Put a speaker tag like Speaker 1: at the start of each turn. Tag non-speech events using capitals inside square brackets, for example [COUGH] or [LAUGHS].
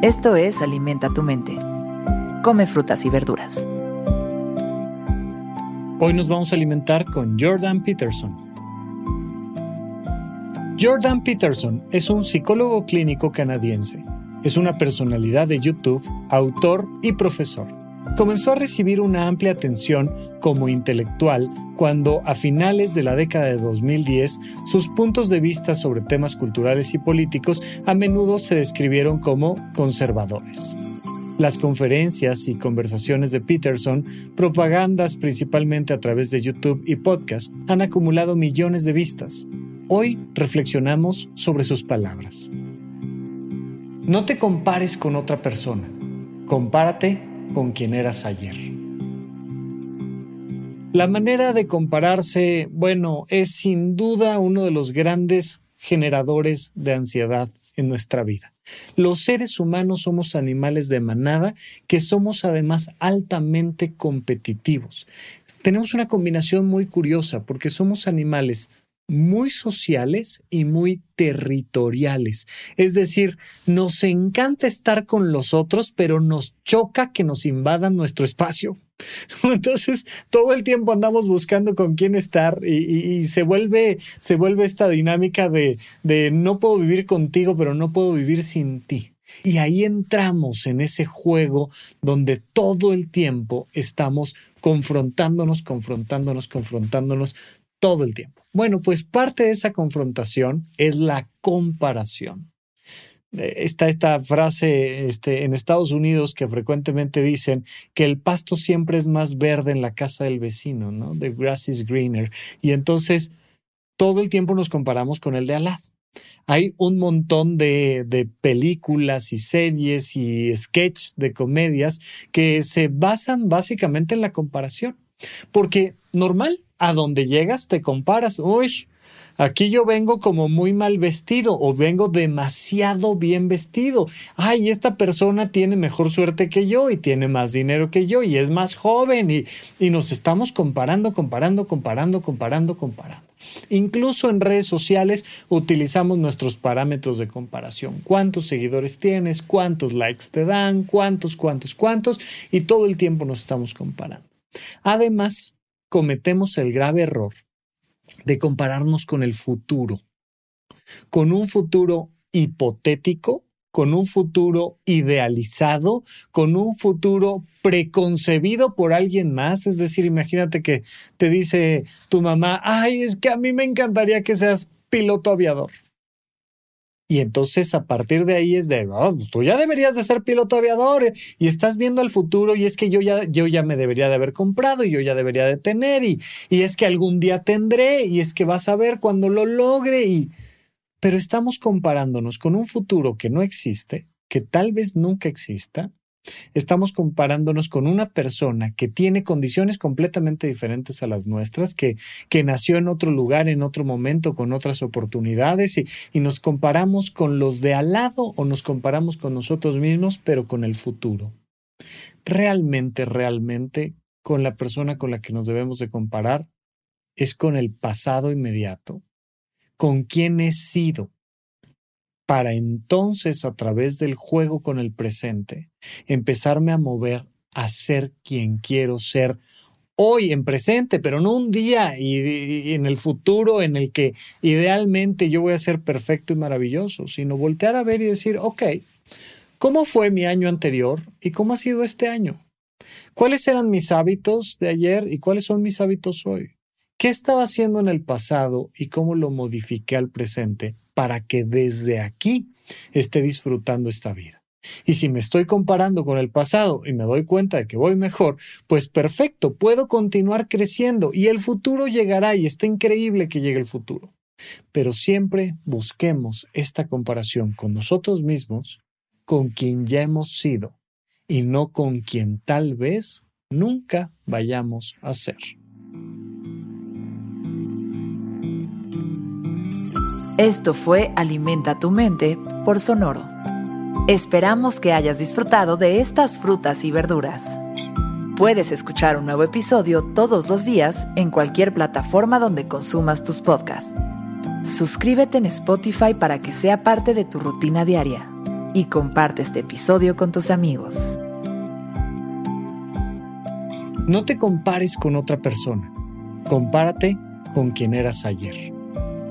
Speaker 1: Esto es Alimenta tu mente. Come frutas y verduras.
Speaker 2: Hoy nos vamos a alimentar con Jordan Peterson. Jordan Peterson es un psicólogo clínico canadiense. Es una personalidad de YouTube, autor y profesor comenzó a recibir una amplia atención como intelectual cuando, a finales de la década de 2010, sus puntos de vista sobre temas culturales y políticos a menudo se describieron como conservadores. Las conferencias y conversaciones de Peterson, propagandas principalmente a través de YouTube y podcast, han acumulado millones de vistas. Hoy reflexionamos sobre sus palabras. No te compares con otra persona, compárate con quien eras ayer. La manera de compararse, bueno, es sin duda uno de los grandes generadores de ansiedad en nuestra vida. Los seres humanos somos animales de manada que somos además altamente competitivos. Tenemos una combinación muy curiosa porque somos animales muy sociales y muy territoriales. Es decir, nos encanta estar con los otros, pero nos choca que nos invadan nuestro espacio. [LAUGHS] Entonces, todo el tiempo andamos buscando con quién estar y, se, vuelve, se vuelve esta dinámica de, de no puedo vivir contigo, pero no puedo vivir sin ti. Y ahí entramos en ese juego donde todo el tiempo estamos confrontándonos, confrontándonos, confrontándonos todo el tiempo. Bueno, pues parte de esa confrontación es la comparación. Eh, está esta frase este, en Estados Unidos que frecuentemente dicen que el pasto siempre es más verde en la casa del vecino, ¿no? The grass is greener. Y entonces todo el tiempo nos comparamos con el de al lado. Hay un montón de, de películas y series y sketches de comedias que se basan básicamente en la comparación. Porque normal, a donde llegas te comparas. Uy, aquí yo vengo como muy mal vestido o vengo demasiado bien vestido. Ay, esta persona tiene mejor suerte que yo y tiene más dinero que yo y es más joven y, y nos estamos comparando, comparando, comparando, comparando, comparando. Incluso en redes sociales utilizamos nuestros parámetros de comparación. ¿Cuántos seguidores tienes? ¿Cuántos likes te dan? ¿Cuántos, cuántos, cuántos? Y todo el tiempo nos estamos comparando. Además, cometemos el grave error de compararnos con el futuro, con un futuro hipotético, con un futuro idealizado, con un futuro preconcebido por alguien más. Es decir, imagínate que te dice tu mamá, ay, es que a mí me encantaría que seas piloto aviador. Y entonces a partir de ahí es de, oh, tú ya deberías de ser piloto aviador eh, y estás viendo el futuro y es que yo ya, yo ya me debería de haber comprado y yo ya debería de tener y, y es que algún día tendré y es que vas a ver cuando lo logre y... Pero estamos comparándonos con un futuro que no existe, que tal vez nunca exista, Estamos comparándonos con una persona que tiene condiciones completamente diferentes a las nuestras, que, que nació en otro lugar, en otro momento, con otras oportunidades, y, y nos comparamos con los de al lado o nos comparamos con nosotros mismos, pero con el futuro. Realmente, realmente, con la persona con la que nos debemos de comparar es con el pasado inmediato, con quién he sido, para entonces a través del juego con el presente empezarme a mover a ser quien quiero ser hoy en presente, pero no un día y, en el futuro en el que idealmente yo voy a ser perfecto y maravilloso, sino voltear a ver y decir, ok, ¿cómo fue mi año anterior y cómo ha sido este año? ¿Cuáles eran mis hábitos de ayer y cuáles son mis hábitos hoy? ¿Qué estaba haciendo en el pasado y cómo lo modifiqué al presente para que desde aquí esté disfrutando esta vida. Y si me estoy comparando con el pasado y me doy cuenta de que voy mejor, pues perfecto, puedo continuar creciendo y el futuro llegará y está increíble que llegue el futuro. Pero siempre busquemos esta comparación con nosotros mismos, con quien ya hemos sido y no con quien tal vez nunca vayamos a ser.
Speaker 1: Esto fue Alimenta tu mente por Sonoro. Esperamos que hayas disfrutado de estas frutas y verduras. Puedes escuchar un nuevo episodio todos los días en cualquier plataforma donde consumas tus podcasts. Suscríbete en Spotify para que sea parte de tu rutina diaria y comparte este episodio con tus amigos.
Speaker 2: No te compares con otra persona. Compárate con quien eras ayer.